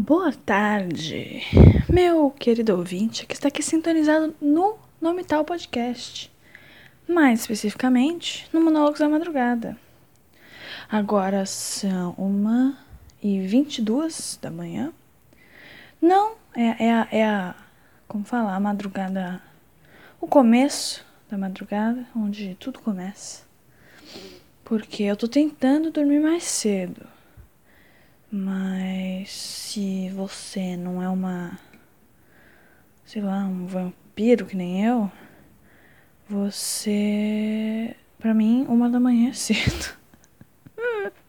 Boa tarde, meu querido ouvinte que está aqui sintonizado no Nome Tal Podcast, mais especificamente no Monólogos da Madrugada. Agora são uma e vinte e duas da manhã. Não, é, é, a, é a, como falar, a madrugada, o começo da madrugada, onde tudo começa. Porque eu tô tentando dormir mais cedo mas se você não é uma. sei lá, um vampiro que nem eu, você. Pra mim, uma da manhã é cedo.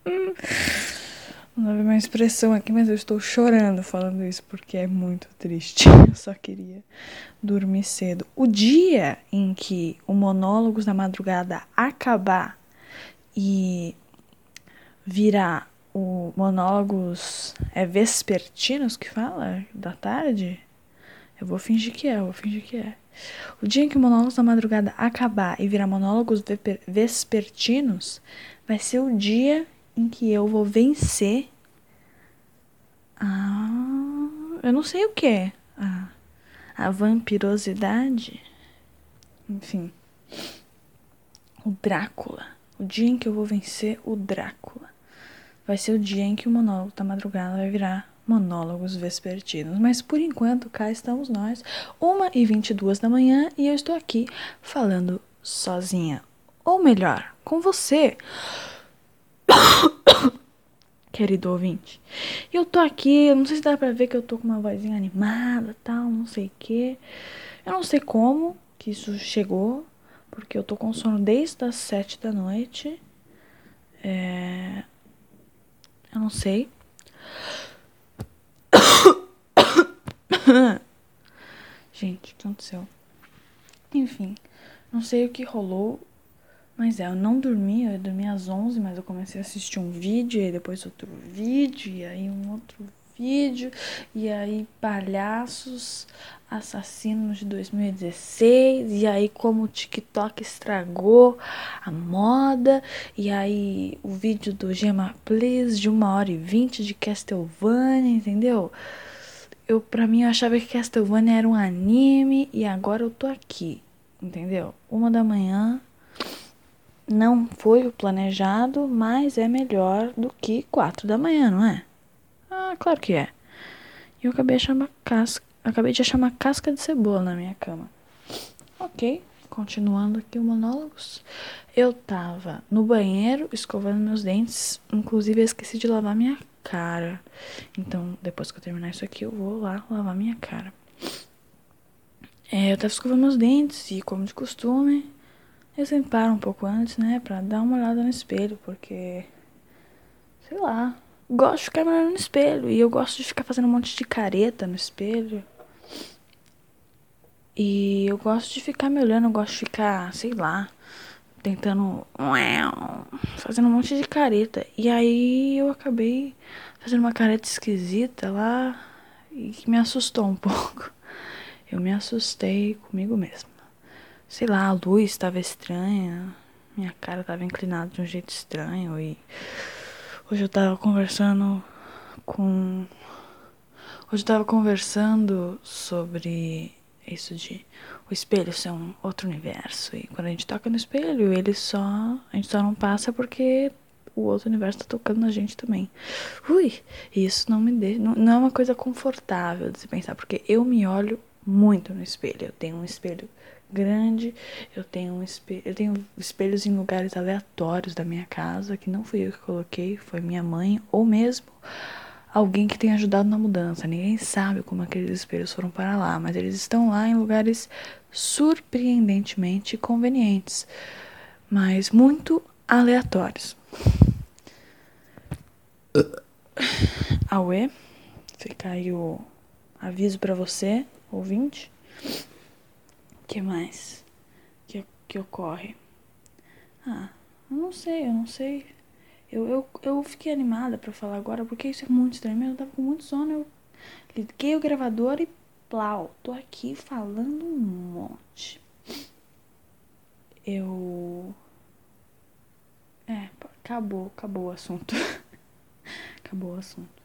Não houve uma expressão aqui, mas eu estou chorando falando isso porque é muito triste. Eu só queria dormir cedo. O dia em que o Monólogos da Madrugada acabar e virar o monólogos é vespertinos que fala da tarde? Eu vou fingir que é, eu vou fingir que é. O dia em que o monólogos da madrugada acabar e virar monólogos vespertinos vai ser o dia em que eu vou vencer a eu não sei o que a, a vampirosidade. Enfim, o Drácula. O dia em que eu vou vencer o Drácula vai ser o dia em que o monólogo da madrugada vai virar monólogos vespertinos. Mas por enquanto, cá estamos nós, 1h22 da manhã, e eu estou aqui falando sozinha. Ou melhor, com você. Querido ouvinte. Eu tô aqui, não sei se dá pra ver que eu tô com uma vozinha animada, tal, não sei o que. Eu não sei como que isso chegou, porque eu tô com sono desde as sete da noite. É, eu não sei. Gente, o que aconteceu? Enfim, não sei o que rolou, mas é, eu não dormi, eu dormi às 11, mas eu comecei a assistir um vídeo, e depois outro vídeo, e aí um outro vídeo, e aí palhaços assassinos de 2016, e aí como o TikTok estragou a moda, e aí o vídeo do Gema Please de uma hora e vinte de Castlevania, entendeu? Eu, pra mim, eu achava que Castlevania era um anime, e agora eu tô aqui, entendeu? Uma da manhã, não foi o planejado, mas é melhor do que quatro da manhã, não é? Ah, claro que é. E eu acabei casca, acabei de achar uma casca de cebola na minha cama. Ok, continuando aqui o monólogos. Eu tava no banheiro escovando meus dentes, inclusive eu esqueci de lavar minha cara. Então, depois que eu terminar isso aqui, eu vou lá lavar minha cara. É, eu tava escovando meus dentes e, como de costume, eu sempre paro um pouco antes, né, pra dar uma olhada no espelho, porque, sei lá, gosto de ficar me olhando no espelho. E eu gosto de ficar fazendo um monte de careta no espelho. E eu gosto de ficar me olhando, eu gosto de ficar, sei lá, tentando. fazendo um monte de careta. E aí eu acabei fazendo uma careta esquisita lá e que me assustou um pouco. Eu me assustei comigo mesma. Sei lá, a luz estava estranha, minha cara estava inclinada de um jeito estranho e Hoje eu tava conversando com. Hoje eu tava conversando sobre isso de o espelho ser um outro universo. E quando a gente toca no espelho, ele só. A gente só não passa porque o outro universo tá tocando na gente também. Ui! Isso não me deixa. Não, não é uma coisa confortável de se pensar, porque eu me olho muito no espelho. Eu tenho um espelho grande. Eu tenho um espelho, eu tenho espelhos em lugares aleatórios da minha casa que não fui eu que coloquei, foi minha mãe ou mesmo alguém que tenha ajudado na mudança. Ninguém sabe como aqueles espelhos foram para lá, mas eles estão lá em lugares surpreendentemente convenientes, mas muito aleatórios. Aue, fica aí o aviso para você, ouvinte que mais que, que ocorre? Ah, eu não sei, eu não sei. Eu, eu, eu fiquei animada para falar agora porque isso é muito estranho. Eu tava com muito sono, eu liguei o gravador e plau, tô aqui falando um monte. Eu. É, acabou, acabou o assunto. acabou o assunto.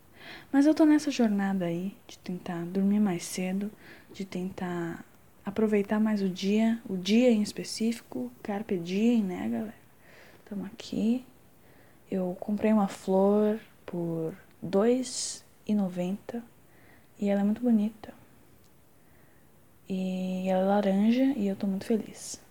Mas eu tô nessa jornada aí de tentar dormir mais cedo, de tentar aproveitar mais o dia, o dia em específico, carpe diem, né, galera? Estamos aqui. Eu comprei uma flor por R$ 2,90 e ela é muito bonita. E ela é laranja e eu tô muito feliz.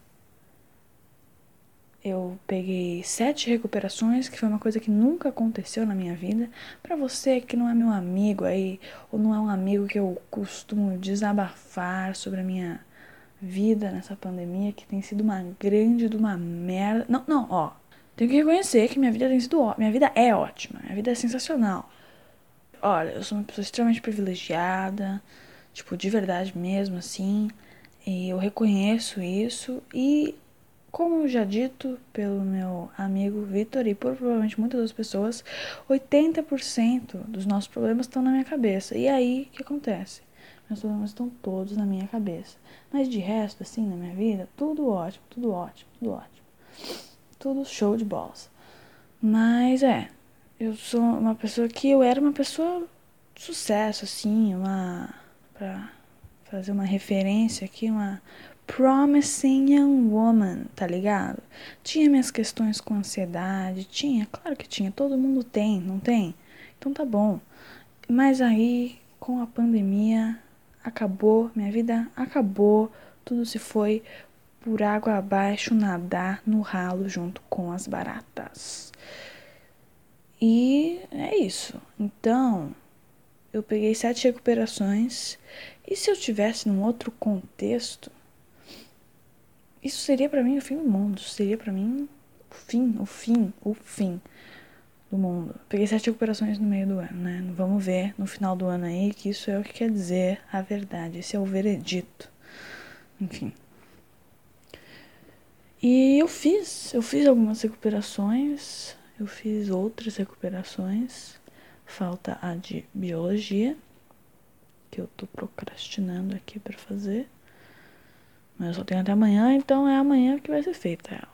Eu peguei sete recuperações, que foi uma coisa que nunca aconteceu na minha vida. Para você que não é meu amigo aí, ou não é um amigo que eu costumo desabafar sobre a minha vida nessa pandemia, que tem sido uma grande de uma merda. Não, não, ó. Tenho que reconhecer que minha vida tem sido ó... minha vida é ótima, minha vida é sensacional. Olha, eu sou uma pessoa extremamente privilegiada, tipo, de verdade mesmo assim. E eu reconheço isso e como já dito pelo meu amigo Vitor e por provavelmente muitas das pessoas, 80% dos nossos problemas estão na minha cabeça. E aí, o que acontece? Meus problemas estão todos na minha cabeça. Mas de resto, assim, na minha vida, tudo ótimo, tudo ótimo, tudo ótimo. Tudo show de bolas. Mas é, eu sou uma pessoa que eu era uma pessoa de sucesso, assim, uma. pra fazer uma referência aqui, uma promising young woman, tá ligado? Tinha minhas questões com ansiedade, tinha, claro que tinha, todo mundo tem, não tem? Então tá bom. Mas aí, com a pandemia, acabou, minha vida acabou, tudo se foi por água abaixo, nadar no ralo junto com as baratas. E é isso. Então, eu peguei sete recuperações. E se eu tivesse num outro contexto, isso seria para mim o fim do mundo. Seria para mim o fim, o fim, o fim do mundo. Peguei sete recuperações no meio do ano, né? Vamos ver no final do ano aí que isso é o que quer dizer a verdade. Esse é o veredito. Enfim. E eu fiz, eu fiz algumas recuperações, eu fiz outras recuperações. Falta a de biologia, que eu tô procrastinando aqui para fazer. Mas eu só tenho até amanhã, então é amanhã que vai ser feita ela.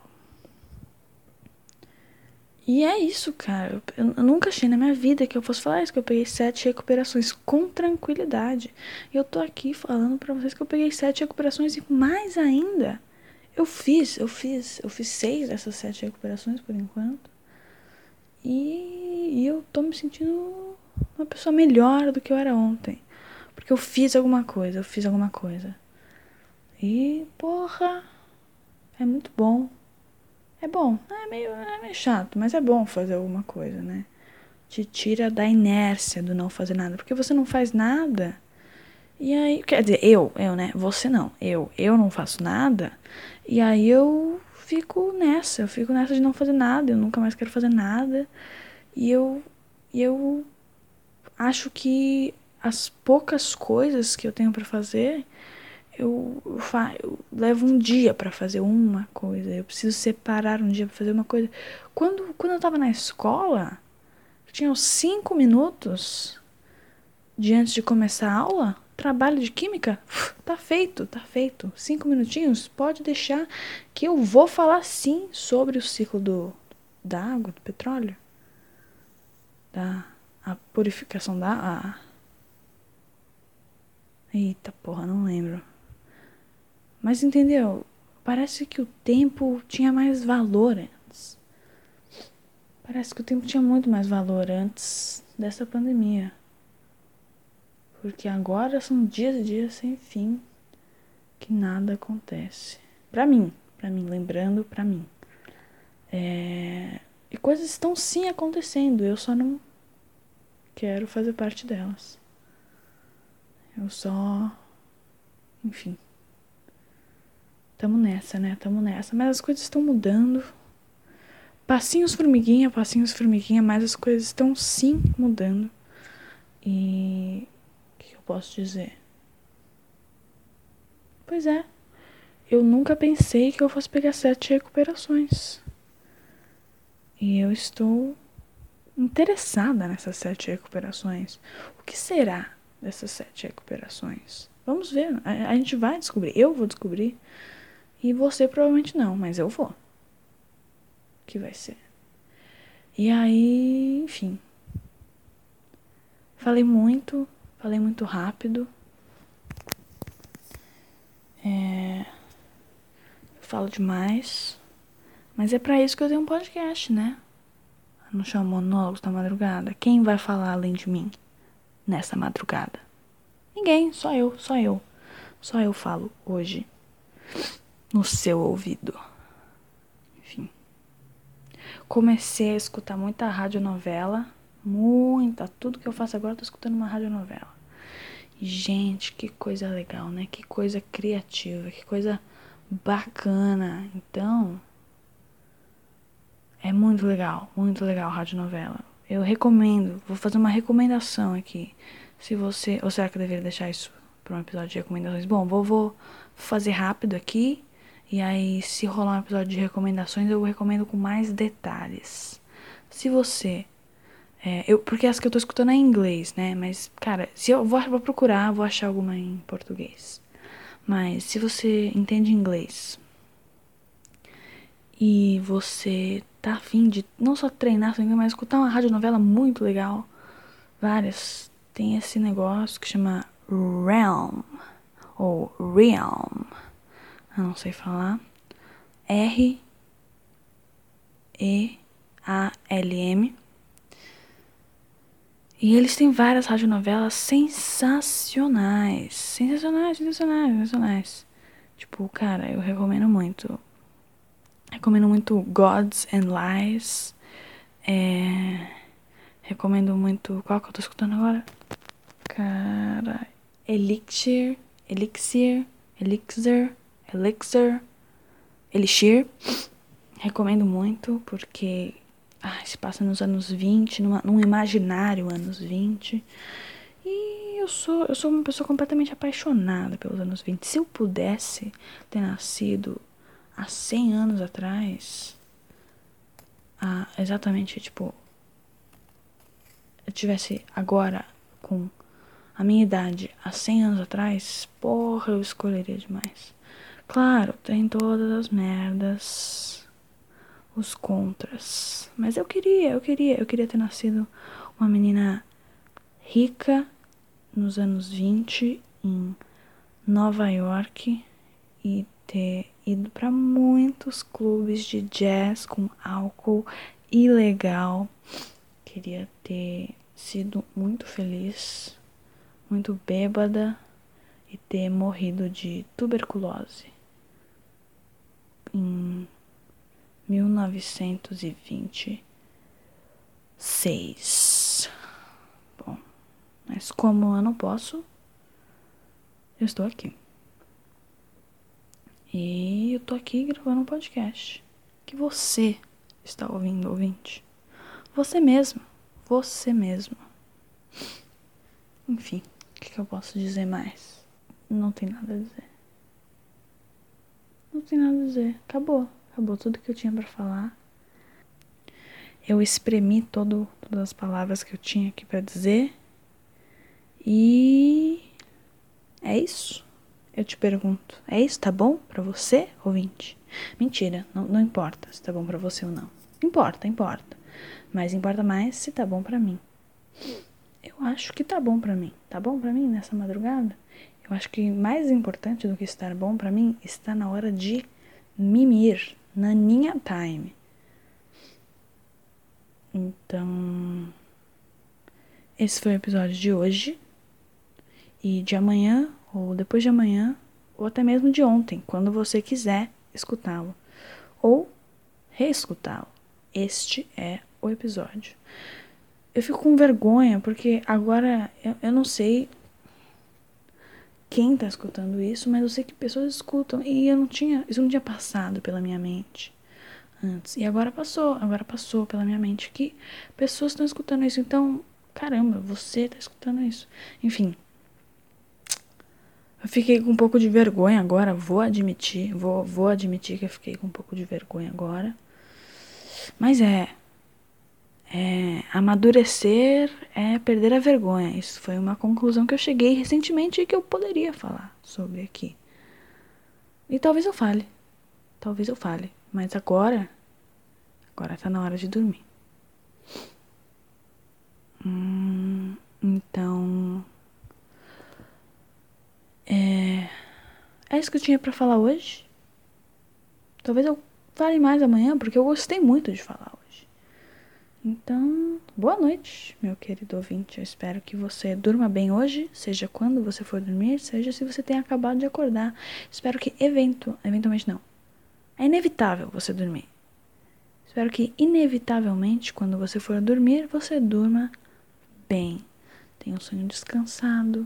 E é isso, cara. Eu, eu, nunca achei na minha vida que eu fosse falar isso, que eu peguei sete recuperações com tranquilidade. E eu tô aqui falando para vocês que eu peguei sete recuperações e mais ainda. Eu fiz, eu fiz, eu fiz seis dessas sete recuperações por enquanto. E, e eu tô me sentindo uma pessoa melhor do que eu era ontem. Porque eu fiz alguma coisa, eu fiz alguma coisa. E, porra, é muito bom. É bom. É meio, é meio chato, mas é bom fazer alguma coisa, né? Te tira da inércia do não fazer nada. Porque você não faz nada. E aí, quer dizer, eu, eu, né? Você não. Eu, eu não faço nada. E aí eu fico nessa. Eu fico nessa de não fazer nada. Eu nunca mais quero fazer nada. E eu, eu acho que as poucas coisas que eu tenho para fazer eu, eu, eu levo um dia para fazer uma coisa. Eu preciso separar um dia para fazer uma coisa. Quando, quando eu tava na escola, tinha uns cinco minutos de antes de começar a aula. Trabalho de química, tá feito, tá feito. Cinco minutinhos, pode deixar que eu vou falar sim sobre o ciclo do, da água, do petróleo, da a purificação da. A... Eita porra, não lembro. Mas entendeu? Parece que o tempo tinha mais valor antes. Parece que o tempo tinha muito mais valor antes dessa pandemia. Porque agora são dias e dias sem fim que nada acontece. Pra mim, pra mim, lembrando pra mim. É... E coisas estão sim acontecendo, eu só não quero fazer parte delas. Eu só. Enfim. Tamo nessa, né? Tamo nessa. Mas as coisas estão mudando. Passinhos formiguinha, passinhos formiguinha, mas as coisas estão sim mudando. E. O que eu posso dizer? Pois é. Eu nunca pensei que eu fosse pegar sete recuperações. E eu estou interessada nessas sete recuperações. O que será dessas sete recuperações? Vamos ver. A, a gente vai descobrir. Eu vou descobrir. E você provavelmente não, mas eu vou. Que vai ser. E aí, enfim. Falei muito, falei muito rápido. É... Eu falo demais. Mas é para isso que eu tenho um podcast, né? Não chamo monólogos da madrugada. Quem vai falar além de mim nessa madrugada? Ninguém, só eu, só eu. Só eu falo hoje no seu ouvido. Enfim. Comecei a escutar muita radionovela. Muita. Tudo que eu faço agora eu tô escutando uma radionovela. Gente, que coisa legal, né? Que coisa criativa, que coisa bacana. Então, é muito legal, muito legal a radionovela. Eu recomendo, vou fazer uma recomendação aqui. Se você. Ou será que eu deveria deixar isso para um episódio de recomendações? Bom, vou, vou fazer rápido aqui. E aí, se rolar um episódio de recomendações, eu recomendo com mais detalhes. Se você. É, eu, porque essa que eu tô escutando é em inglês, né? Mas, cara, se eu vou, vou procurar, vou achar alguma em português. Mas se você entende inglês e você tá afim de não só treinar seu inglês, mas escutar uma radionovela muito legal, várias, tem esse negócio que chama Realm ou Realm eu não sei falar. R E A L M. E eles têm várias radionovelas sensacionais. Sensacionais, sensacionais, sensacionais. Tipo, cara, eu recomendo muito. Recomendo muito Gods and Lies. É... Recomendo muito. Qual que eu tô escutando agora? Cara. Elixir. Elixir. Elixir. Elixir, Elixir. Recomendo muito porque se passa nos anos 20, numa, num imaginário anos 20. E eu sou, eu sou uma pessoa completamente apaixonada pelos anos 20. Se eu pudesse ter nascido há 100 anos atrás, exatamente, tipo, eu tivesse agora com a minha idade há 100 anos atrás, porra, eu escolheria demais. Claro, tem todas as merdas, os contras. Mas eu queria, eu queria, eu queria ter nascido uma menina rica nos anos 20 em Nova York e ter ido para muitos clubes de jazz com álcool ilegal. Queria ter sido muito feliz, muito bêbada e ter morrido de tuberculose em 1926. Bom, mas como eu não posso, eu estou aqui. E eu tô aqui gravando um podcast que você está ouvindo, ouvinte. Você mesmo, você mesmo. Enfim, o que, que eu posso dizer mais? Não tem nada a dizer. Tem nada a dizer. Acabou. Acabou tudo que eu tinha para falar. Eu espremi todo, todas as palavras que eu tinha aqui para dizer. E é isso. Eu te pergunto, é isso? Tá bom para você, ouvinte? Mentira, não, não importa se tá bom para você ou não. Importa, importa. Mas importa mais se tá bom para mim. Eu acho que tá bom para mim. Tá bom para mim nessa madrugada? Eu acho que mais importante do que estar bom para mim está na hora de mimir, na minha time. Então, esse foi o episódio de hoje. E de amanhã, ou depois de amanhã, ou até mesmo de ontem, quando você quiser escutá-lo. Ou reescutá-lo. Este é o episódio. Eu fico com vergonha porque agora eu, eu não sei quem tá escutando isso, mas eu sei que pessoas escutam e eu não tinha, isso não tinha passado pela minha mente antes. E agora passou, agora passou pela minha mente que pessoas estão escutando isso. Então, caramba, você tá escutando isso. Enfim, eu fiquei com um pouco de vergonha agora, vou admitir, vou, vou admitir que eu fiquei com um pouco de vergonha agora. Mas é, é, amadurecer é perder a vergonha. Isso foi uma conclusão que eu cheguei recentemente e que eu poderia falar sobre aqui. E talvez eu fale. Talvez eu fale. Mas agora. Agora tá na hora de dormir. Hum, Então. É. É isso que eu tinha para falar hoje. Talvez eu fale mais amanhã, porque eu gostei muito de falar. Então, boa noite, meu querido ouvinte. Eu espero que você durma bem hoje, seja quando você for dormir, seja se você tenha acabado de acordar. Espero que evento, eventualmente não. É inevitável você dormir. Espero que inevitavelmente, quando você for dormir, você durma bem. Tenha um sonho descansado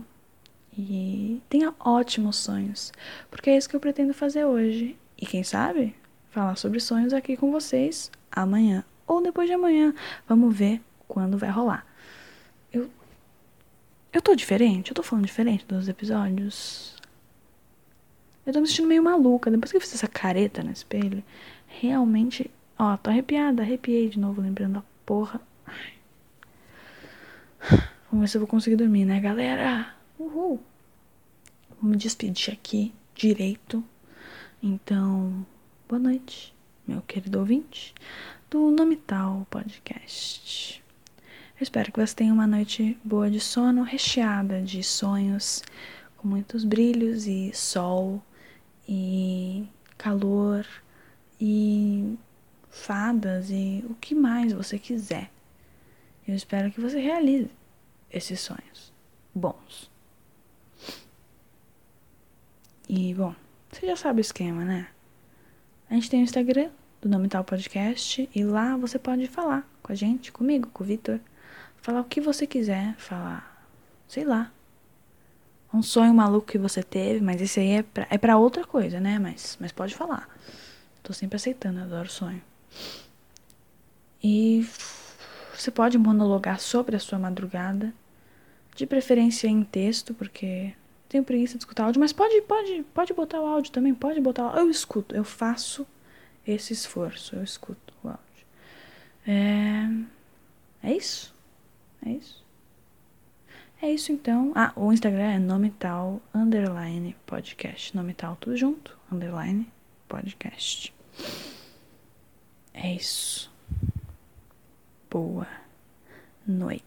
e tenha ótimos sonhos, porque é isso que eu pretendo fazer hoje. E quem sabe, falar sobre sonhos aqui com vocês amanhã ou depois de amanhã. Vamos ver quando vai rolar. Eu eu tô diferente, eu tô falando diferente dos episódios. Eu tô me sentindo meio maluca. Depois que eu fiz essa careta no espelho, realmente Ó, tô arrepiada, arrepiei de novo, lembrando a porra. Vamos ver se eu vou conseguir dormir, né, galera? Uhul! Vou me despedir aqui direito. Então, boa noite, meu querido ouvinte do Nome Tal Podcast. Eu espero que você tenha uma noite boa de sono, recheada de sonhos, com muitos brilhos e sol e calor e fadas e o que mais você quiser. Eu espero que você realize esses sonhos bons. E, bom, você já sabe o esquema, né? A gente tem o Instagram do Nome Tal Podcast e lá você pode falar com a gente, comigo, com o Vitor. Falar o que você quiser, falar, sei lá. Um sonho maluco que você teve, mas esse aí é pra, é outra coisa, né? Mas, mas pode falar. Tô sempre aceitando, adoro sonho. E você pode monologar sobre a sua madrugada, de preferência em texto, porque tenho preguiça de escutar áudio, mas pode, pode, pode botar o áudio também, pode botar. O... Eu escuto, eu faço esse esforço, eu escuto o áudio. É, é isso, é isso. É isso então. Ah, o Instagram é nome tal underline podcast, nome tal tudo junto, underline podcast. É isso. Boa noite.